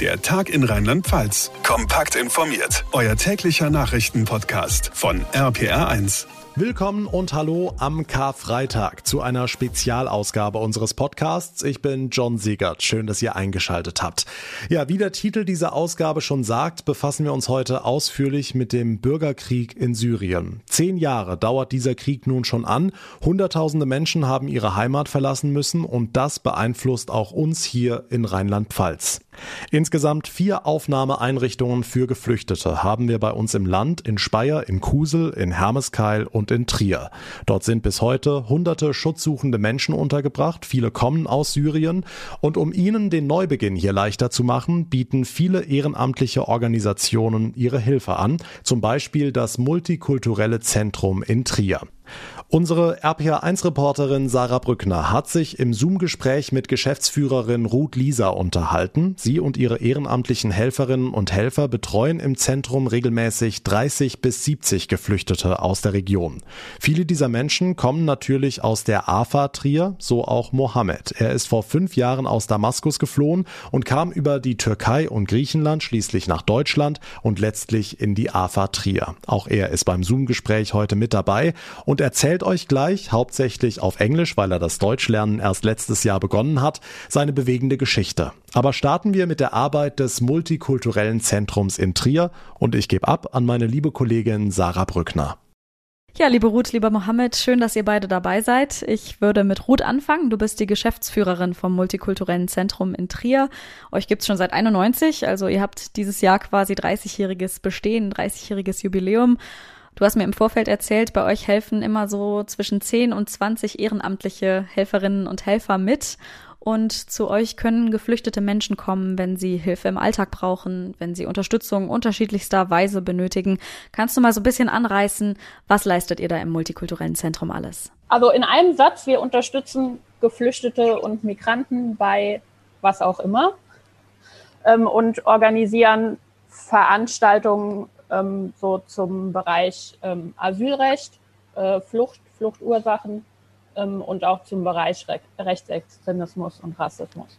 Der Tag in Rheinland-Pfalz. Kompakt informiert. Euer täglicher Nachrichtenpodcast von RPR1. Willkommen und hallo am Karfreitag zu einer Spezialausgabe unseres Podcasts. Ich bin John Siegert. Schön, dass ihr eingeschaltet habt. Ja, wie der Titel dieser Ausgabe schon sagt, befassen wir uns heute ausführlich mit dem Bürgerkrieg in Syrien. Zehn Jahre dauert dieser Krieg nun schon an. Hunderttausende Menschen haben ihre Heimat verlassen müssen und das beeinflusst auch uns hier in Rheinland-Pfalz. Insgesamt vier Aufnahmeeinrichtungen für Geflüchtete haben wir bei uns im Land, in Speyer, in Kusel, in Hermeskeil und in Trier. Dort sind bis heute hunderte schutzsuchende Menschen untergebracht, viele kommen aus Syrien und um ihnen den Neubeginn hier leichter zu machen, bieten viele ehrenamtliche Organisationen ihre Hilfe an, zum Beispiel das Multikulturelle Zentrum in Trier. Unsere RPA1-Reporterin Sarah Brückner hat sich im Zoom-Gespräch mit Geschäftsführerin Ruth Lisa unterhalten. Sie und ihre ehrenamtlichen Helferinnen und Helfer betreuen im Zentrum regelmäßig 30 bis 70 Geflüchtete aus der Region. Viele dieser Menschen kommen natürlich aus der AFA Trier, so auch Mohammed. Er ist vor fünf Jahren aus Damaskus geflohen und kam über die Türkei und Griechenland schließlich nach Deutschland und letztlich in die AFA Trier. Auch er ist beim Zoom-Gespräch heute mit dabei und erzählt euch gleich, hauptsächlich auf Englisch, weil er das Deutschlernen erst letztes Jahr begonnen hat, seine bewegende Geschichte. Aber starten wir mit der Arbeit des Multikulturellen Zentrums in Trier und ich gebe ab an meine liebe Kollegin Sarah Brückner. Ja, liebe Ruth, lieber Mohammed, schön, dass ihr beide dabei seid. Ich würde mit Ruth anfangen. Du bist die Geschäftsführerin vom Multikulturellen Zentrum in Trier. Euch gibt's schon seit 91, also ihr habt dieses Jahr quasi 30-jähriges Bestehen, 30-jähriges Jubiläum. Du hast mir im Vorfeld erzählt, bei euch helfen immer so zwischen 10 und 20 ehrenamtliche Helferinnen und Helfer mit. Und zu euch können geflüchtete Menschen kommen, wenn sie Hilfe im Alltag brauchen, wenn sie Unterstützung unterschiedlichster Weise benötigen. Kannst du mal so ein bisschen anreißen, was leistet ihr da im multikulturellen Zentrum alles? Also in einem Satz, wir unterstützen Geflüchtete und Migranten bei was auch immer ähm, und organisieren Veranstaltungen ähm, so zum Bereich ähm, Asylrecht, äh, Flucht, Fluchtursachen ähm, und auch zum Bereich Re Rechtsextremismus und Rassismus.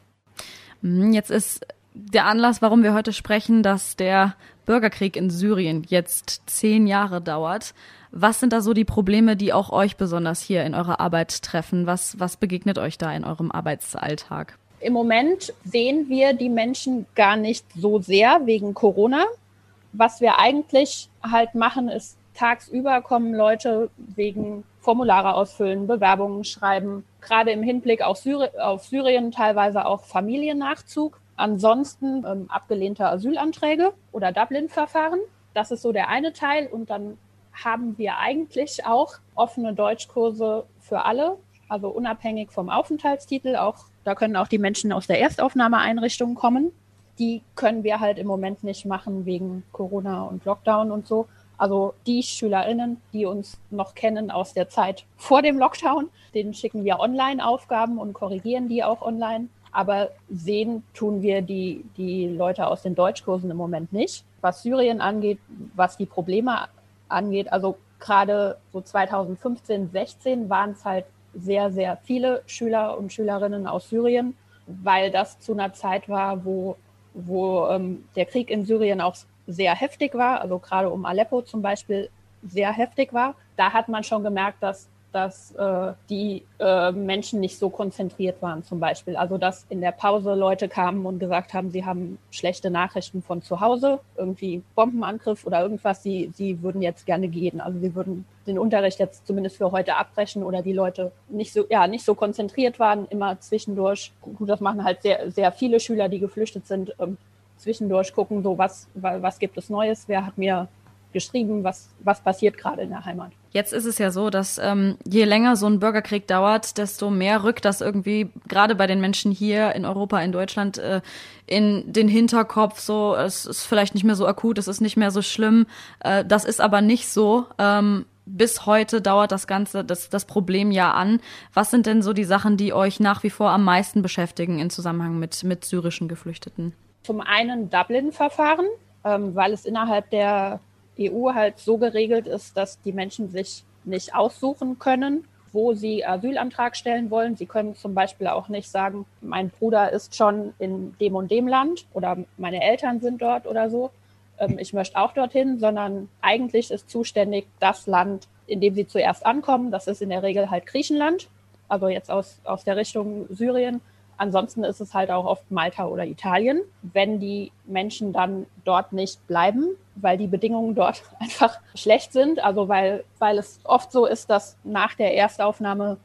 Mhm, jetzt ist der Anlass, warum wir heute sprechen, dass der Bürgerkrieg in Syrien jetzt zehn Jahre dauert. Was sind da so die Probleme, die auch euch besonders hier in eurer Arbeit treffen? Was, was begegnet euch da in eurem Arbeitsalltag? Im Moment sehen wir die Menschen gar nicht so sehr wegen Corona was wir eigentlich halt machen, ist tagsüber kommen Leute wegen Formulare ausfüllen, Bewerbungen schreiben, gerade im Hinblick auf, Syri auf Syrien teilweise auch Familiennachzug. Ansonsten ähm, abgelehnte Asylanträge oder Dublin-Verfahren. Das ist so der eine Teil. Und dann haben wir eigentlich auch offene Deutschkurse für alle, also unabhängig vom Aufenthaltstitel. Auch da können auch die Menschen aus der Erstaufnahmeeinrichtung kommen die können wir halt im Moment nicht machen wegen Corona und Lockdown und so. Also die SchülerInnen, die uns noch kennen aus der Zeit vor dem Lockdown, denen schicken wir Online-Aufgaben und korrigieren die auch online. Aber sehen tun wir die, die Leute aus den Deutschkursen im Moment nicht. Was Syrien angeht, was die Probleme angeht, also gerade so 2015, 16 waren es halt sehr, sehr viele Schüler und Schülerinnen aus Syrien, weil das zu einer Zeit war, wo wo ähm, der Krieg in Syrien auch sehr heftig war, also gerade um Aleppo zum Beispiel sehr heftig war. Da hat man schon gemerkt, dass dass äh, die äh, Menschen nicht so konzentriert waren zum Beispiel. Also dass in der Pause Leute kamen und gesagt haben, sie haben schlechte Nachrichten von zu Hause, irgendwie Bombenangriff oder irgendwas, sie, sie würden jetzt gerne gehen. Also sie würden den Unterricht jetzt zumindest für heute abbrechen oder die Leute nicht so, ja, nicht so konzentriert waren, immer zwischendurch. Gut, das machen halt sehr, sehr viele Schüler, die geflüchtet sind, ähm, zwischendurch gucken, so was, was gibt es Neues, wer hat mir geschrieben, was, was passiert gerade in der Heimat. Jetzt ist es ja so, dass ähm, je länger so ein Bürgerkrieg dauert, desto mehr rückt das irgendwie gerade bei den Menschen hier in Europa, in Deutschland äh, in den Hinterkopf. So, es ist vielleicht nicht mehr so akut, es ist nicht mehr so schlimm. Äh, das ist aber nicht so. Ähm, bis heute dauert das Ganze, das, das Problem ja an. Was sind denn so die Sachen, die euch nach wie vor am meisten beschäftigen im Zusammenhang mit, mit syrischen Geflüchteten? Zum einen Dublin-Verfahren, ähm, weil es innerhalb der EU halt so geregelt ist, dass die Menschen sich nicht aussuchen können, wo sie Asylantrag stellen wollen. Sie können zum Beispiel auch nicht sagen, mein Bruder ist schon in dem und dem Land oder meine Eltern sind dort oder so. Ähm, ich möchte auch dorthin, sondern eigentlich ist zuständig das Land, in dem sie zuerst ankommen. Das ist in der Regel halt Griechenland, also jetzt aus, aus der Richtung Syrien. Ansonsten ist es halt auch oft Malta oder Italien. Wenn die Menschen dann dort nicht bleiben, weil die Bedingungen dort einfach schlecht sind, also weil, weil es oft so ist, dass nach der Erstaufnahme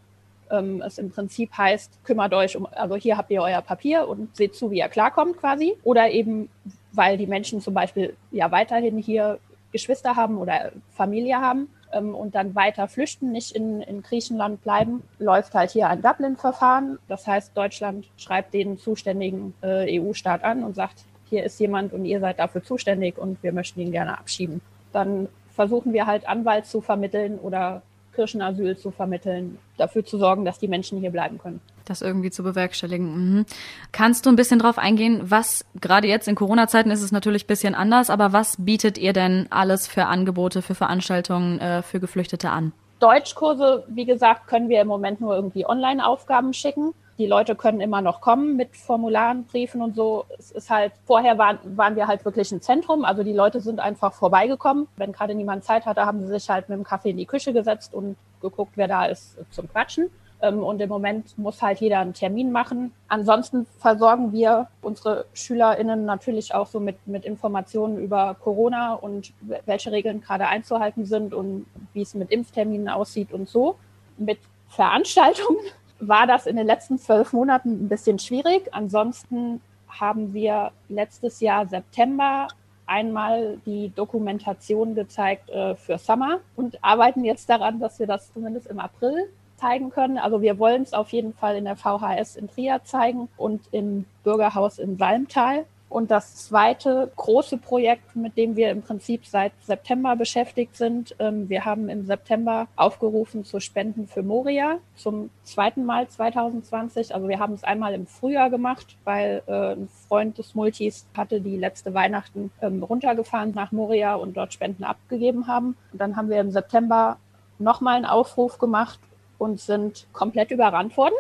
ähm, es im Prinzip heißt, kümmert euch um, also hier habt ihr euer Papier und seht zu, wie ihr klarkommt quasi. Oder eben, weil die Menschen zum Beispiel ja weiterhin hier Geschwister haben oder Familie haben ähm, und dann weiter flüchten, nicht in, in Griechenland bleiben, läuft halt hier ein Dublin-Verfahren. Das heißt, Deutschland schreibt den zuständigen äh, EU-Staat an und sagt, hier ist jemand und ihr seid dafür zuständig und wir möchten ihn gerne abschieben. Dann versuchen wir halt Anwalt zu vermitteln oder Kirchenasyl zu vermitteln, dafür zu sorgen, dass die Menschen hier bleiben können. Das irgendwie zu bewerkstelligen. Mhm. Kannst du ein bisschen drauf eingehen, was gerade jetzt in Corona-Zeiten ist es natürlich ein bisschen anders, aber was bietet ihr denn alles für Angebote, für Veranstaltungen äh, für Geflüchtete an? Deutschkurse, wie gesagt, können wir im Moment nur irgendwie Online-Aufgaben schicken. Die Leute können immer noch kommen mit Formularen, Briefen und so. Es ist halt, vorher waren, waren wir halt wirklich ein Zentrum. Also die Leute sind einfach vorbeigekommen. Wenn gerade niemand Zeit hatte, haben sie sich halt mit dem Kaffee in die Küche gesetzt und geguckt, wer da ist zum Quatschen. Ähm, und im Moment muss halt jeder einen Termin machen. Ansonsten versorgen wir unsere SchülerInnen natürlich auch so mit, mit Informationen über Corona und welche Regeln gerade einzuhalten sind und wie es mit Impfterminen aussieht und so. Mit Veranstaltungen war das in den letzten zwölf Monaten ein bisschen schwierig. Ansonsten haben wir letztes Jahr September einmal die Dokumentation gezeigt äh, für Summer und arbeiten jetzt daran, dass wir das zumindest im April zeigen können. Also wir wollen es auf jeden Fall in der VHS in Trier zeigen und im Bürgerhaus in Salmtal. Und das zweite große Projekt, mit dem wir im Prinzip seit September beschäftigt sind, ähm, wir haben im September aufgerufen zu Spenden für Moria zum zweiten Mal 2020. Also wir haben es einmal im Frühjahr gemacht, weil äh, ein Freund des Multis hatte die letzte Weihnachten ähm, runtergefahren nach Moria und dort Spenden abgegeben haben. Und dann haben wir im September nochmal einen Aufruf gemacht und sind komplett überrannt worden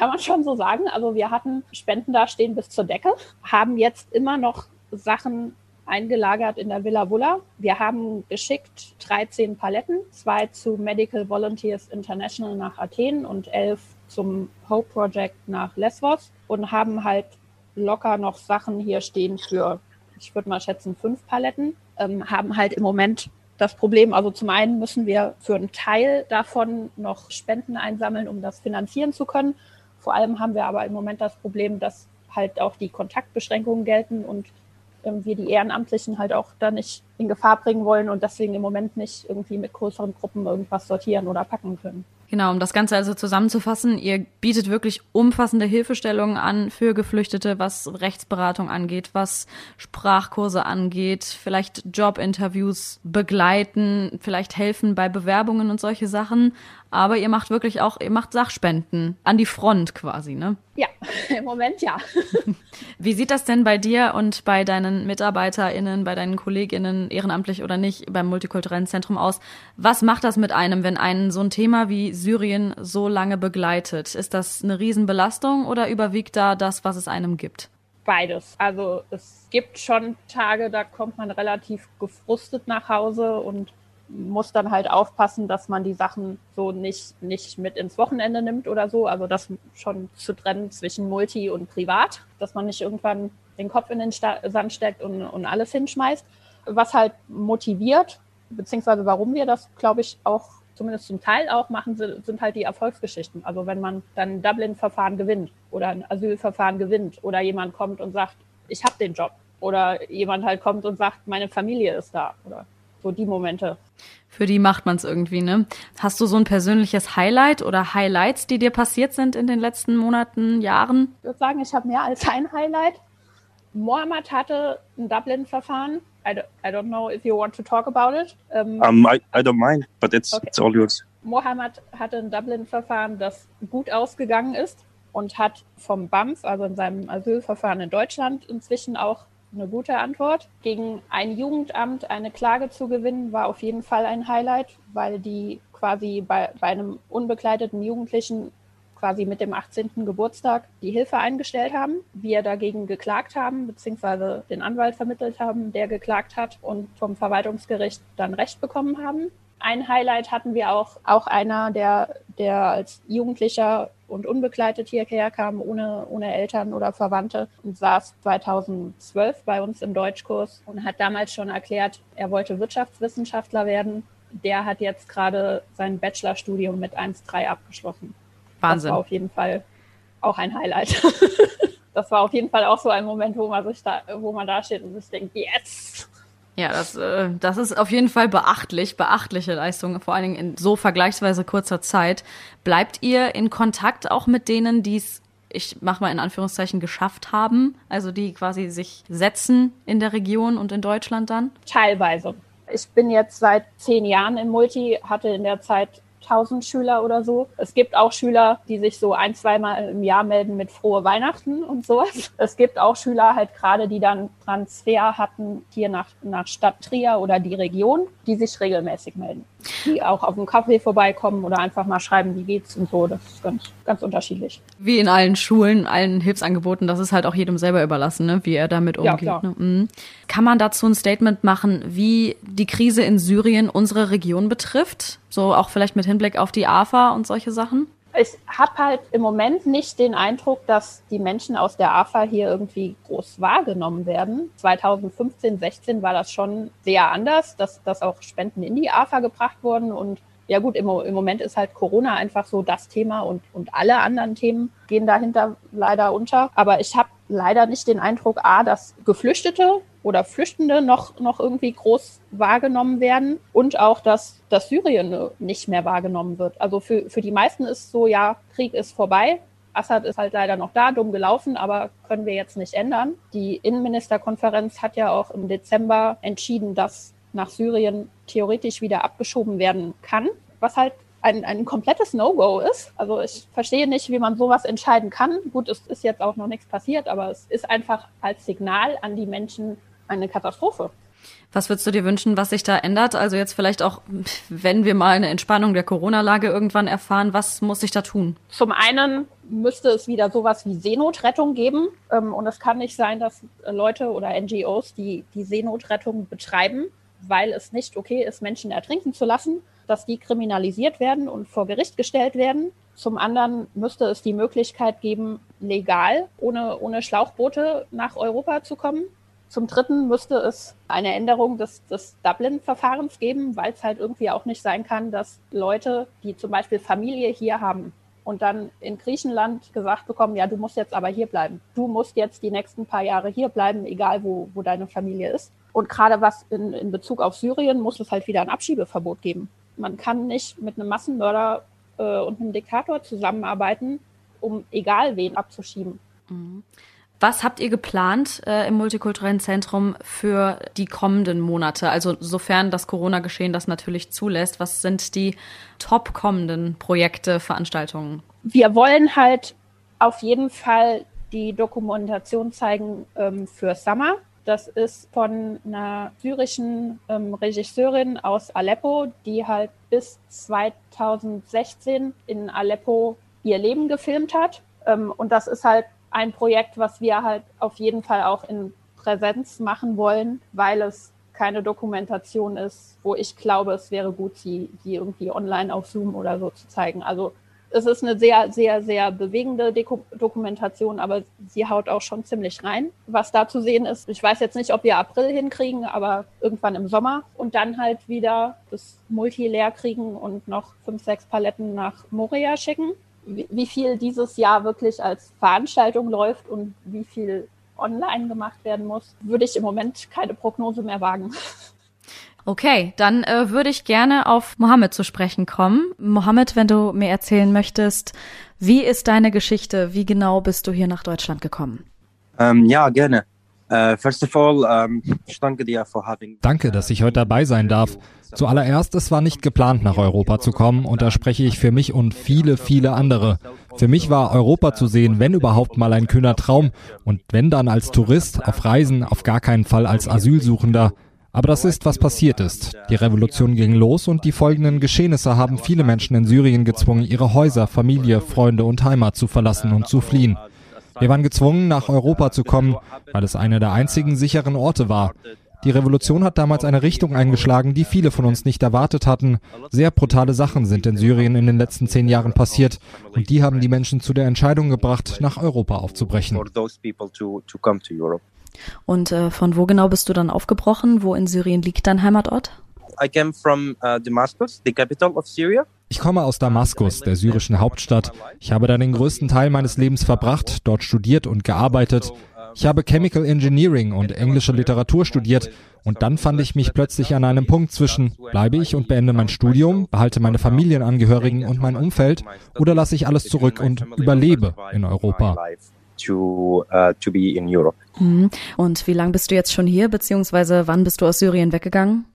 kann man schon so sagen. Also wir hatten Spenden da stehen bis zur Decke, haben jetzt immer noch Sachen eingelagert in der Villa Wulla. Wir haben geschickt 13 Paletten, zwei zu Medical Volunteers International nach Athen und elf zum Hope Project nach Lesvos und haben halt locker noch Sachen hier stehen für, ich würde mal schätzen, fünf Paletten. Ähm, haben halt im Moment das Problem, also zum einen müssen wir für einen Teil davon noch Spenden einsammeln, um das finanzieren zu können. Vor allem haben wir aber im Moment das Problem, dass halt auch die Kontaktbeschränkungen gelten und ähm, wir die Ehrenamtlichen halt auch da nicht in Gefahr bringen wollen und deswegen im Moment nicht irgendwie mit größeren Gruppen irgendwas sortieren oder packen können. Genau, um das Ganze also zusammenzufassen, ihr bietet wirklich umfassende Hilfestellungen an für Geflüchtete, was Rechtsberatung angeht, was Sprachkurse angeht, vielleicht Jobinterviews begleiten, vielleicht helfen bei Bewerbungen und solche Sachen. Aber ihr macht wirklich auch, ihr macht Sachspenden an die Front quasi, ne? Ja, im Moment ja. Wie sieht das denn bei dir und bei deinen MitarbeiterInnen, bei deinen KollegInnen, ehrenamtlich oder nicht, beim Multikulturellen Zentrum aus? Was macht das mit einem, wenn einen so ein Thema wie Syrien so lange begleitet? Ist das eine Riesenbelastung oder überwiegt da das, was es einem gibt? Beides. Also es gibt schon Tage, da kommt man relativ gefrustet nach Hause und muss dann halt aufpassen, dass man die Sachen so nicht, nicht mit ins Wochenende nimmt oder so. Also das schon zu trennen zwischen Multi und Privat, dass man nicht irgendwann den Kopf in den Sand steckt und, und alles hinschmeißt. Was halt motiviert, beziehungsweise warum wir das, glaube ich, auch zumindest zum Teil auch machen, sind halt die Erfolgsgeschichten. Also wenn man dann ein Dublin-Verfahren gewinnt oder ein Asylverfahren gewinnt oder jemand kommt und sagt, ich habe den Job oder jemand halt kommt und sagt, meine Familie ist da oder so die Momente. Für die macht man es irgendwie, ne? Hast du so ein persönliches Highlight oder Highlights, die dir passiert sind in den letzten Monaten, Jahren? Ich würde sagen, ich habe mehr als ein Highlight. Mohammed hatte ein Dublin-Verfahren. I, I, don't know if you want to talk about it. Um, um I, I don't mind, but it's, okay. it's all yours. Mohammed hatte ein Dublin-Verfahren, das gut ausgegangen ist und hat vom BAMF, also in seinem Asylverfahren in Deutschland, inzwischen auch eine gute Antwort. Gegen ein Jugendamt eine Klage zu gewinnen, war auf jeden Fall ein Highlight, weil die quasi bei, bei einem unbegleiteten Jugendlichen quasi mit dem 18. Geburtstag die Hilfe eingestellt haben, wir dagegen geklagt haben, beziehungsweise den Anwalt vermittelt haben, der geklagt hat und vom Verwaltungsgericht dann Recht bekommen haben. Ein Highlight hatten wir auch, auch einer, der, der als Jugendlicher und unbegleitet hierher kam, ohne, ohne Eltern oder Verwandte und saß 2012 bei uns im Deutschkurs und hat damals schon erklärt, er wollte Wirtschaftswissenschaftler werden. Der hat jetzt gerade sein Bachelorstudium mit 1.3 abgeschlossen. Wahnsinn. Das war auf jeden Fall auch ein Highlight. das war auf jeden Fall auch so ein Moment, wo man sich da, wo man da steht und sich denkt, yes! Ja, das, äh, das ist auf jeden Fall beachtlich, beachtliche Leistung, vor allen Dingen in so vergleichsweise kurzer Zeit. Bleibt ihr in Kontakt auch mit denen, die es, ich mach mal in Anführungszeichen, geschafft haben? Also die quasi sich setzen in der Region und in Deutschland dann? Teilweise. Ich bin jetzt seit zehn Jahren im Multi, hatte in der Zeit 1000 Schüler oder so. Es gibt auch Schüler, die sich so ein, zweimal im Jahr melden mit frohe Weihnachten und sowas. Es gibt auch Schüler halt gerade, die dann Transfer hatten hier nach, nach Stadt Trier oder die Region, die sich regelmäßig melden. Die auch auf dem Kaffee vorbeikommen oder einfach mal schreiben, wie geht's und so. Das ist ganz, ganz unterschiedlich. Wie in allen Schulen, allen Hilfsangeboten, das ist halt auch jedem selber überlassen, ne? wie er damit umgeht. Ja, ne? mhm. Kann man dazu ein Statement machen, wie die Krise in Syrien unsere Region betrifft? So auch vielleicht mit Hinblick auf die AFA und solche Sachen? Ich habe halt im Moment nicht den Eindruck, dass die Menschen aus der AFA hier irgendwie groß wahrgenommen werden. 2015, 16 war das schon sehr anders, dass, dass auch Spenden in die AFA gebracht wurden. Und ja gut, im, im Moment ist halt Corona einfach so das Thema und, und alle anderen Themen gehen dahinter leider unter. Aber ich habe leider nicht den Eindruck, A, dass Geflüchtete oder Flüchtende noch, noch irgendwie groß wahrgenommen werden und auch, dass, dass Syrien nicht mehr wahrgenommen wird. Also für, für die meisten ist so, ja, Krieg ist vorbei. Assad ist halt leider noch da, dumm gelaufen, aber können wir jetzt nicht ändern. Die Innenministerkonferenz hat ja auch im Dezember entschieden, dass nach Syrien theoretisch wieder abgeschoben werden kann, was halt ein, ein komplettes No-Go ist. Also ich verstehe nicht, wie man sowas entscheiden kann. Gut, es ist jetzt auch noch nichts passiert, aber es ist einfach als Signal an die Menschen eine Katastrophe. Was würdest du dir wünschen, was sich da ändert? Also jetzt vielleicht auch, wenn wir mal eine Entspannung der Corona-Lage irgendwann erfahren, was muss sich da tun? Zum einen müsste es wieder sowas wie Seenotrettung geben. Ähm, und es kann nicht sein, dass Leute oder NGOs, die die Seenotrettung betreiben, weil es nicht okay ist, Menschen ertrinken zu lassen, dass die kriminalisiert werden und vor Gericht gestellt werden. Zum anderen müsste es die Möglichkeit geben, legal ohne, ohne Schlauchboote nach Europa zu kommen. Zum Dritten müsste es eine Änderung des, des Dublin-Verfahrens geben, weil es halt irgendwie auch nicht sein kann, dass Leute, die zum Beispiel Familie hier haben und dann in Griechenland gesagt bekommen, ja, du musst jetzt aber hier bleiben. Du musst jetzt die nächsten paar Jahre hier bleiben, egal wo, wo deine Familie ist. Und gerade was in, in Bezug auf Syrien muss es halt wieder ein Abschiebeverbot geben. Man kann nicht mit einem Massenmörder äh, und einem Diktator zusammenarbeiten, um egal wen abzuschieben. Mhm. Was habt ihr geplant äh, im multikulturellen Zentrum für die kommenden Monate? Also sofern das Corona-Geschehen das natürlich zulässt, was sind die top kommenden Projekte, Veranstaltungen? Wir wollen halt auf jeden Fall die Dokumentation zeigen ähm, für Summer. Das ist von einer syrischen ähm, Regisseurin aus Aleppo, die halt bis 2016 in Aleppo ihr Leben gefilmt hat. Ähm, und das ist halt ein Projekt, was wir halt auf jeden Fall auch in Präsenz machen wollen, weil es keine Dokumentation ist, wo ich glaube, es wäre gut, sie, sie irgendwie online auf Zoom oder so zu zeigen. Also es ist eine sehr, sehr, sehr bewegende Deko Dokumentation, aber sie haut auch schon ziemlich rein. Was da zu sehen ist, ich weiß jetzt nicht, ob wir April hinkriegen, aber irgendwann im Sommer und dann halt wieder das Multi leer kriegen und noch fünf, sechs Paletten nach Moria schicken wie viel dieses Jahr wirklich als Veranstaltung läuft und wie viel online gemacht werden muss, würde ich im Moment keine Prognose mehr wagen. Okay, dann äh, würde ich gerne auf Mohammed zu sprechen kommen. Mohammed, wenn du mir erzählen möchtest, wie ist deine Geschichte? Wie genau bist du hier nach Deutschland gekommen? Ähm, ja, gerne. Uh, Danke, dass ich heute dabei sein darf. Zuallererst, es war nicht geplant, nach Europa zu kommen, und da spreche ich für mich und viele, viele andere. Für mich war Europa zu sehen, wenn überhaupt mal ein kühner Traum, und wenn dann als Tourist, auf Reisen, auf gar keinen Fall als Asylsuchender. Aber das ist, was passiert ist. Die Revolution ging los und die folgenden Geschehnisse haben viele Menschen in Syrien gezwungen, ihre Häuser, Familie, Freunde und Heimat zu verlassen und zu fliehen. Wir waren gezwungen, nach Europa zu kommen, weil es einer der einzigen sicheren Orte war. Die Revolution hat damals eine Richtung eingeschlagen, die viele von uns nicht erwartet hatten. Sehr brutale Sachen sind in Syrien in den letzten zehn Jahren passiert und die haben die Menschen zu der Entscheidung gebracht, nach Europa aufzubrechen. Und äh, von wo genau bist du dann aufgebrochen? Wo in Syrien liegt dein Heimatort? I came from uh, Damascus, the capital of Syria. Ich komme aus Damaskus, der syrischen Hauptstadt. Ich habe da den größten Teil meines Lebens verbracht, dort studiert und gearbeitet. Ich habe Chemical Engineering und englische Literatur studiert und dann fand ich mich plötzlich an einem Punkt zwischen, bleibe ich und beende mein Studium, behalte meine Familienangehörigen und mein Umfeld oder lasse ich alles zurück und überlebe in Europa. To, uh, to be in Europe. Mhm. Und wie lange bist du jetzt schon hier, beziehungsweise wann bist du aus Syrien weggegangen?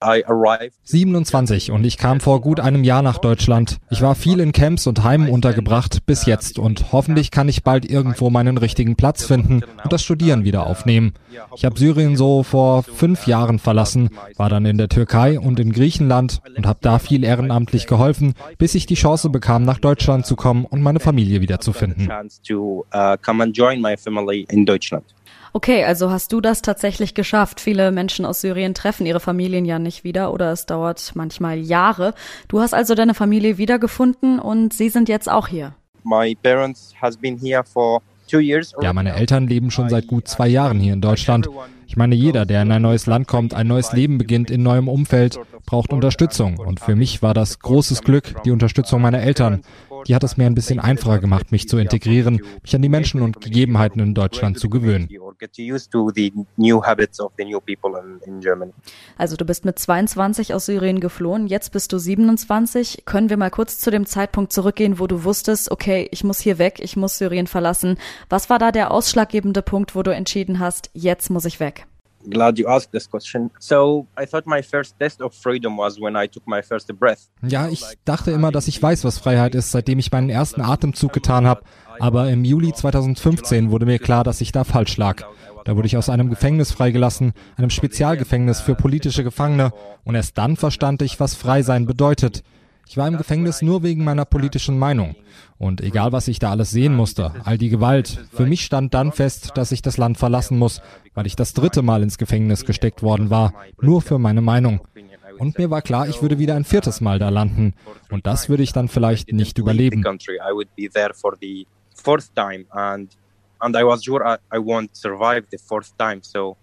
27 und ich kam vor gut einem Jahr nach Deutschland. Ich war viel in Camps und Heimen untergebracht bis jetzt und hoffentlich kann ich bald irgendwo meinen richtigen Platz finden und das Studieren wieder aufnehmen. Ich habe Syrien so vor fünf Jahren verlassen, war dann in der Türkei und in Griechenland und habe da viel ehrenamtlich geholfen, bis ich die Chance bekam, nach Deutschland zu kommen und meine Familie wiederzufinden. Okay, also hast du das tatsächlich geschafft. Viele Menschen aus Syrien treffen ihre Familien ja nicht wieder oder es dauert manchmal Jahre. Du hast also deine Familie wiedergefunden und sie sind jetzt auch hier. My parents has been here for ja, meine Eltern leben schon seit gut zwei Jahren hier in Deutschland. Ich meine, jeder, der in ein neues Land kommt, ein neues Leben beginnt in neuem Umfeld, braucht Unterstützung. Und für mich war das großes Glück, die Unterstützung meiner Eltern. Die hat es mir ein bisschen einfacher gemacht, mich zu integrieren, mich an die Menschen und Gegebenheiten in Deutschland zu gewöhnen. Also du bist mit 22 aus Syrien geflohen, jetzt bist du 27. Können wir mal kurz zu dem Zeitpunkt zurückgehen, wo du wusstest, okay, ich muss hier weg, ich muss Syrien verlassen. Was war da der ausschlaggebende Punkt, wo du entschieden hast, jetzt muss ich weg? Glad you asked this question. So, I thought my first test of freedom was when I took my first breath. Ja, ich dachte immer, dass ich weiß, was Freiheit ist, seitdem ich meinen ersten Atemzug getan habe. Aber im Juli 2015 wurde mir klar, dass ich da falsch lag. Da wurde ich aus einem Gefängnis freigelassen, einem Spezialgefängnis für politische Gefangene, und erst dann verstand ich, was Freisein bedeutet. Ich war im Gefängnis nur wegen meiner politischen Meinung. Und egal, was ich da alles sehen musste, all die Gewalt, für mich stand dann fest, dass ich das Land verlassen muss, weil ich das dritte Mal ins Gefängnis gesteckt worden war, nur für meine Meinung. Und mir war klar, ich würde wieder ein viertes Mal da landen. Und das würde ich dann vielleicht nicht überleben. And I was sure I, I won't survive the fourth time. So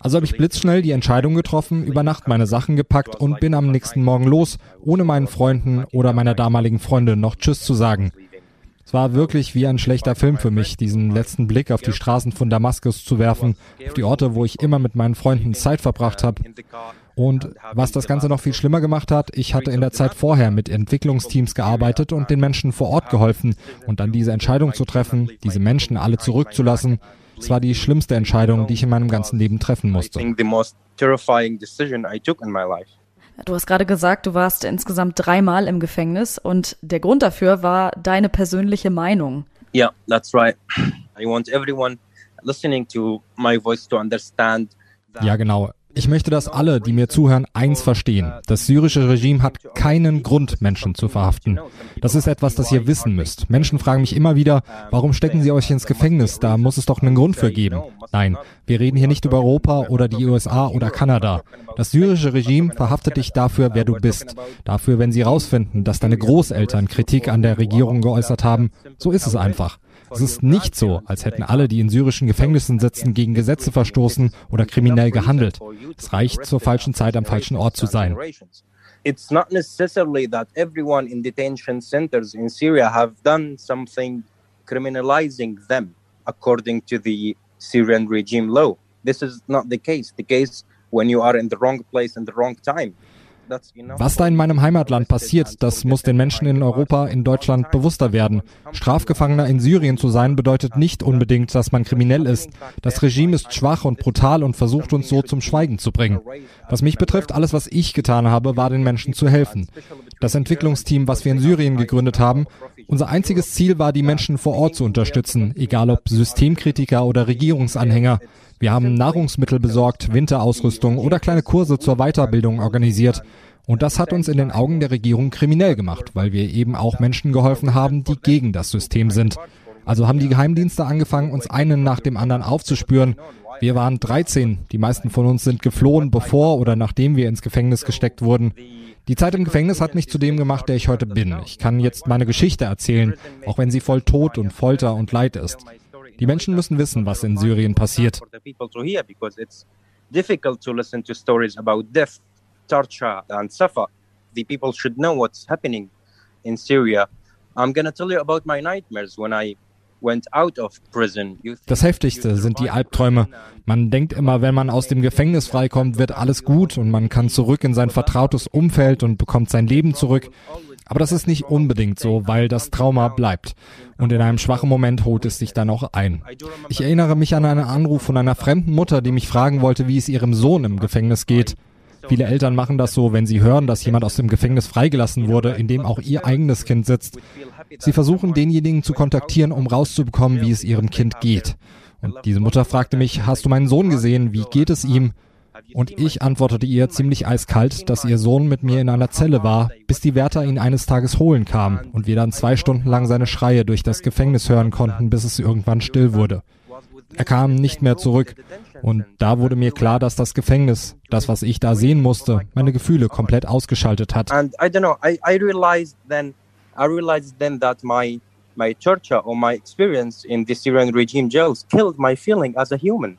Also habe ich blitzschnell die Entscheidung getroffen, über Nacht meine Sachen gepackt und bin am nächsten Morgen los, ohne meinen Freunden oder meiner damaligen Freundin noch Tschüss zu sagen. Es war wirklich wie ein schlechter Film für mich, diesen letzten Blick auf die Straßen von Damaskus zu werfen, auf die Orte, wo ich immer mit meinen Freunden Zeit verbracht habe. Und was das Ganze noch viel schlimmer gemacht hat, ich hatte in der Zeit vorher mit Entwicklungsteams gearbeitet und den Menschen vor Ort geholfen. Und dann diese Entscheidung zu treffen, diese Menschen alle zurückzulassen, es war die schlimmste Entscheidung, die ich in meinem ganzen Leben treffen musste. Du hast gerade gesagt, du warst insgesamt dreimal im Gefängnis und der Grund dafür war deine persönliche Meinung. Yeah, that's right. I want everyone listening to my voice to understand ja, genau. Ich möchte, dass alle, die mir zuhören, eins verstehen. Das syrische Regime hat keinen Grund, Menschen zu verhaften. Das ist etwas, das ihr wissen müsst. Menschen fragen mich immer wieder, warum stecken sie euch ins Gefängnis? Da muss es doch einen Grund für geben. Nein, wir reden hier nicht über Europa oder die USA oder Kanada. Das syrische Regime verhaftet dich dafür, wer du bist. Dafür, wenn sie herausfinden, dass deine Großeltern Kritik an der Regierung geäußert haben. So ist es einfach. Es ist nicht so, als hätten alle, die in syrischen Gefängnissen sitzen, gegen Gesetze verstoßen oder kriminell gehandelt. Es reicht, zur falschen Zeit am falschen Ort zu sein. It's not necessarily that everyone in detention centers in Syria have done something criminalizing them according to the Syrian regime law. This is not the case. The case when you are in the wrong place in the wrong time. Was da in meinem Heimatland passiert, das muss den Menschen in Europa, in Deutschland bewusster werden. Strafgefangener in Syrien zu sein bedeutet nicht unbedingt, dass man kriminell ist. Das Regime ist schwach und brutal und versucht uns so zum Schweigen zu bringen. Was mich betrifft, alles, was ich getan habe, war den Menschen zu helfen. Das Entwicklungsteam, was wir in Syrien gegründet haben, unser einziges Ziel war, die Menschen vor Ort zu unterstützen, egal ob Systemkritiker oder Regierungsanhänger. Wir haben Nahrungsmittel besorgt, Winterausrüstung oder kleine Kurse zur Weiterbildung organisiert. Und das hat uns in den Augen der Regierung kriminell gemacht, weil wir eben auch Menschen geholfen haben, die gegen das System sind. Also haben die Geheimdienste angefangen, uns einen nach dem anderen aufzuspüren. Wir waren 13. Die meisten von uns sind geflohen, bevor oder nachdem wir ins Gefängnis gesteckt wurden. Die Zeit im Gefängnis hat mich zu dem gemacht, der ich heute bin. Ich kann jetzt meine Geschichte erzählen, auch wenn sie voll Tod und Folter und Leid ist. Die Menschen müssen wissen, was in Syrien passiert. difficult to listen to stories about death, torture, and suffer. The people should know what's happening in Syria. I'm going to tell you about my nightmares when I das Heftigste sind die Albträume. Man denkt immer, wenn man aus dem Gefängnis freikommt, wird alles gut und man kann zurück in sein vertrautes Umfeld und bekommt sein Leben zurück. Aber das ist nicht unbedingt so, weil das Trauma bleibt. Und in einem schwachen Moment holt es sich dann auch ein. Ich erinnere mich an einen Anruf von einer fremden Mutter, die mich fragen wollte, wie es ihrem Sohn im Gefängnis geht. Viele Eltern machen das so, wenn sie hören, dass jemand aus dem Gefängnis freigelassen wurde, in dem auch ihr eigenes Kind sitzt. Sie versuchen denjenigen zu kontaktieren, um rauszubekommen, wie es ihrem Kind geht. Und diese Mutter fragte mich, hast du meinen Sohn gesehen? Wie geht es ihm? Und ich antwortete ihr ziemlich eiskalt, dass ihr Sohn mit mir in einer Zelle war, bis die Wärter ihn eines Tages holen kamen und wir dann zwei Stunden lang seine Schreie durch das Gefängnis hören konnten, bis es irgendwann still wurde. Er kam nicht mehr zurück und da wurde mir klar, dass das Gefängnis, das was ich da sehen musste, meine Gefühle komplett ausgeschaltet hat. And I don't know, I, I realized then, I realized then that my my torture or my experience in the Syrian regime jails killed my feeling as a human.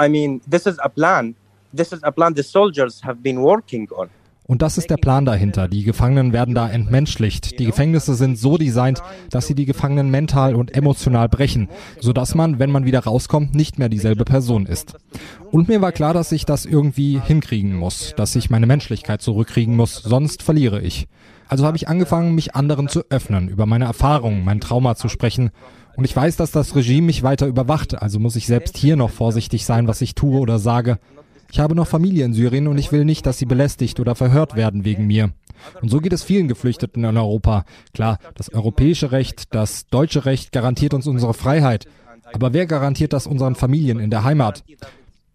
I mean, this is a plan. This is a plan the soldiers have been working on. Und das ist der Plan dahinter. Die Gefangenen werden da entmenschlicht. Die Gefängnisse sind so designt, dass sie die Gefangenen mental und emotional brechen, sodass man, wenn man wieder rauskommt, nicht mehr dieselbe Person ist. Und mir war klar, dass ich das irgendwie hinkriegen muss, dass ich meine Menschlichkeit zurückkriegen muss, sonst verliere ich. Also habe ich angefangen, mich anderen zu öffnen, über meine Erfahrungen, mein Trauma zu sprechen. Und ich weiß, dass das Regime mich weiter überwacht, also muss ich selbst hier noch vorsichtig sein, was ich tue oder sage. Ich habe noch Familie in Syrien und ich will nicht, dass sie belästigt oder verhört werden wegen mir. Und so geht es vielen Geflüchteten in Europa. Klar, das europäische Recht, das deutsche Recht garantiert uns unsere Freiheit. Aber wer garantiert das unseren Familien in der Heimat?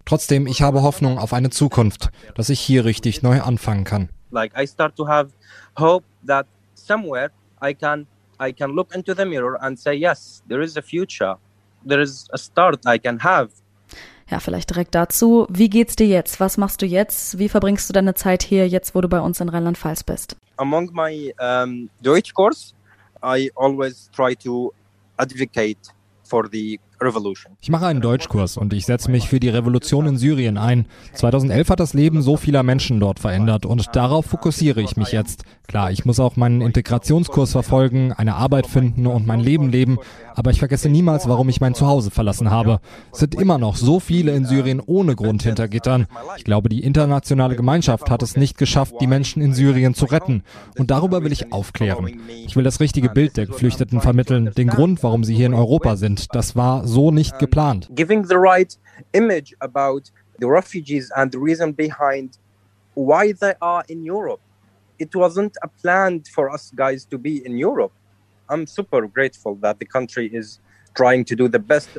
Trotzdem, ich habe Hoffnung auf eine Zukunft, dass ich hier richtig neu anfangen kann. Like I start to have hope that somewhere I can I can look into the mirror and say yes, there is a future. There is a start I can have ja, vielleicht direkt dazu. Wie geht's dir jetzt? Was machst du jetzt? Wie verbringst du deine Zeit hier, jetzt wo du bei uns in Rheinland-Pfalz bist? Among my um, Deutsch course, I always try to advocate for the ich mache einen Deutschkurs und ich setze mich für die Revolution in Syrien ein. 2011 hat das Leben so vieler Menschen dort verändert und darauf fokussiere ich mich jetzt. Klar, ich muss auch meinen Integrationskurs verfolgen, eine Arbeit finden und mein Leben leben, aber ich vergesse niemals, warum ich mein Zuhause verlassen habe. Es sind immer noch so viele in Syrien ohne Grund hinter Gittern. Ich glaube, die internationale Gemeinschaft hat es nicht geschafft, die Menschen in Syrien zu retten. Und darüber will ich aufklären. Ich will das richtige Bild der Geflüchteten vermitteln, den Grund, warum sie hier in Europa sind. Das war so nicht geplant. Giving the right image about the refugees and the reason behind why they are in Europe. It wasn't a plan for us guys to be in Europe. I'm super grateful that the country is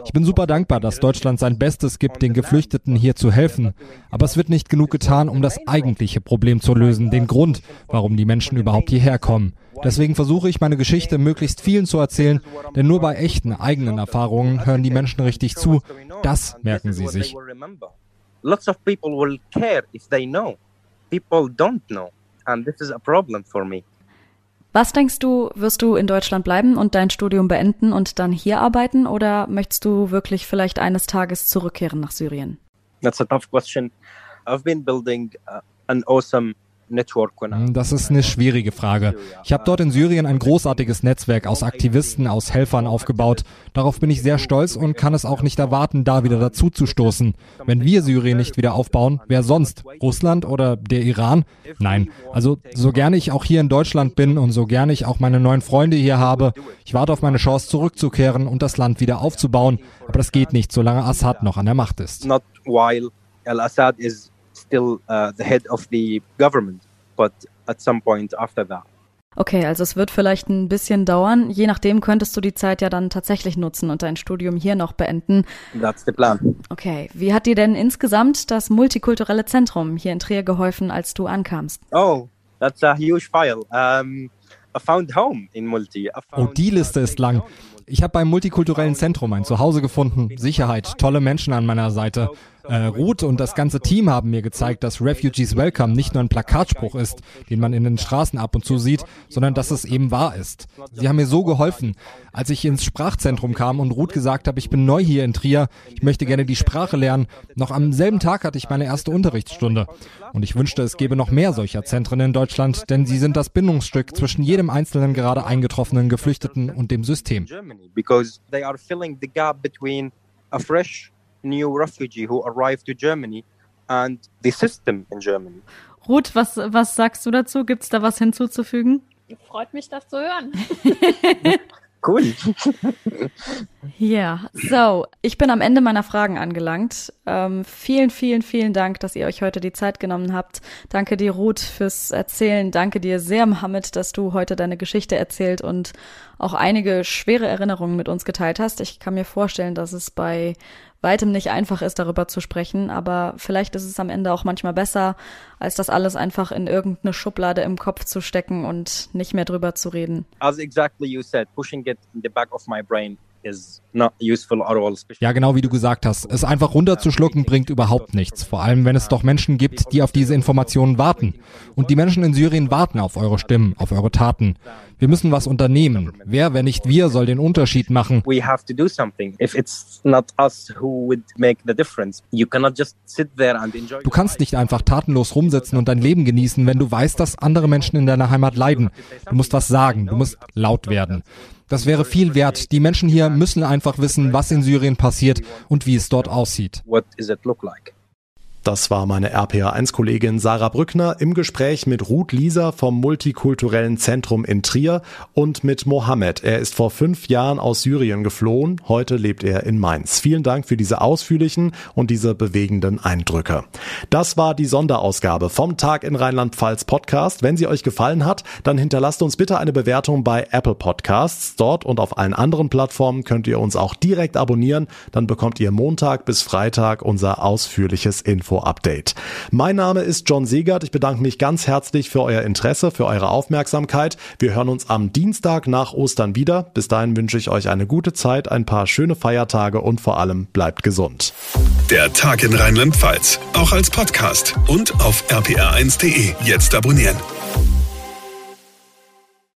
ich bin super dankbar, dass Deutschland sein Bestes gibt, den Geflüchteten hier zu helfen. Aber es wird nicht genug getan, um das eigentliche Problem zu lösen, den Grund, warum die Menschen überhaupt hierher kommen. Deswegen versuche ich meine Geschichte möglichst vielen zu erzählen, denn nur bei echten eigenen Erfahrungen hören die Menschen richtig zu. Das merken sie sich. Lots of people will care if they know. People don't know. And this is a problem for me. Was denkst du, wirst du in Deutschland bleiben und dein Studium beenden und dann hier arbeiten oder möchtest du wirklich vielleicht eines Tages zurückkehren nach Syrien? That's a tough question. I've been building uh, an awesome das ist eine schwierige Frage. Ich habe dort in Syrien ein großartiges Netzwerk aus Aktivisten, aus Helfern aufgebaut. Darauf bin ich sehr stolz und kann es auch nicht erwarten, da wieder dazu zu stoßen. Wenn wir Syrien nicht wieder aufbauen, wer sonst? Russland oder der Iran? Nein. Also so gerne ich auch hier in Deutschland bin und so gerne ich auch meine neuen Freunde hier habe, ich warte auf meine Chance zurückzukehren und das Land wieder aufzubauen. Aber das geht nicht, solange Assad noch an der Macht ist. Not while Al-Assad is still uh, the head of the government, but at some point after that. Okay, also es wird vielleicht ein bisschen dauern. Je nachdem könntest du die Zeit ja dann tatsächlich nutzen und dein Studium hier noch beenden. That's the plan. Okay, wie hat dir denn insgesamt das multikulturelle Zentrum hier in Trier geholfen, als du ankamst? Oh, that's a huge file. Um, I found home in Multi. Oh, die Liste ist lang. Ich habe beim multikulturellen Zentrum ein Zuhause gefunden, Sicherheit, tolle Menschen an meiner Seite. Äh, Ruth und das ganze Team haben mir gezeigt, dass Refugees Welcome nicht nur ein Plakatspruch ist, den man in den Straßen ab und zu sieht, sondern dass es eben wahr ist. Sie haben mir so geholfen. Als ich ins Sprachzentrum kam und Ruth gesagt habe, ich bin neu hier in Trier, ich möchte gerne die Sprache lernen, noch am selben Tag hatte ich meine erste Unterrichtsstunde. Und ich wünschte, es gäbe noch mehr solcher Zentren in Deutschland, denn sie sind das Bindungsstück zwischen jedem einzelnen gerade eingetroffenen Geflüchteten und dem System. Because they are filling the gap between a fresh new refugee who arrived to Germany and the system in Germany. Ruth, was, was sagst du dazu? Gibt es da was hinzuzufügen? Freut mich, das zu hören. Cool. Ja, so, ich bin am Ende meiner Fragen angelangt. Ähm, vielen, vielen, vielen Dank, dass ihr euch heute die Zeit genommen habt. Danke dir, Ruth, fürs Erzählen. Danke dir sehr, Mohammed, dass du heute deine Geschichte erzählt und auch einige schwere Erinnerungen mit uns geteilt hast. Ich kann mir vorstellen, dass es bei weitem nicht einfach ist, darüber zu sprechen, aber vielleicht ist es am Ende auch manchmal besser, als das alles einfach in irgendeine Schublade im Kopf zu stecken und nicht mehr drüber zu reden. As exactly you said, pushing it in the back of my brain ja, genau wie du gesagt hast. Es einfach runterzuschlucken bringt überhaupt nichts. Vor allem, wenn es doch Menschen gibt, die auf diese Informationen warten. Und die Menschen in Syrien warten auf eure Stimmen, auf eure Taten. Wir müssen was unternehmen. Wer, wenn nicht wir, soll den Unterschied machen? We have to do something. If it's not us who would make the difference, you cannot just sit there and enjoy. Du kannst nicht einfach tatenlos rumsitzen und dein Leben genießen, wenn du weißt, dass andere Menschen in deiner Heimat leiden. Du musst was sagen. Du musst laut werden. Das wäre viel wert. Die Menschen hier müssen einfach wissen, was in Syrien passiert und wie es dort aussieht. What does it look like? Das war meine RPA1-Kollegin Sarah Brückner im Gespräch mit Ruth Lieser vom Multikulturellen Zentrum in Trier und mit Mohammed. Er ist vor fünf Jahren aus Syrien geflohen. Heute lebt er in Mainz. Vielen Dank für diese ausführlichen und diese bewegenden Eindrücke. Das war die Sonderausgabe vom Tag in Rheinland-Pfalz Podcast. Wenn sie euch gefallen hat, dann hinterlasst uns bitte eine Bewertung bei Apple Podcasts. Dort und auf allen anderen Plattformen könnt ihr uns auch direkt abonnieren. Dann bekommt ihr Montag bis Freitag unser ausführliches Info Info-Update. Mein Name ist John Segert. Ich bedanke mich ganz herzlich für euer Interesse, für eure Aufmerksamkeit. Wir hören uns am Dienstag nach Ostern wieder. Bis dahin wünsche ich euch eine gute Zeit, ein paar schöne Feiertage und vor allem bleibt gesund. Der Tag in Rheinland-Pfalz, auch als Podcast und auf rpr1.de. Jetzt abonnieren.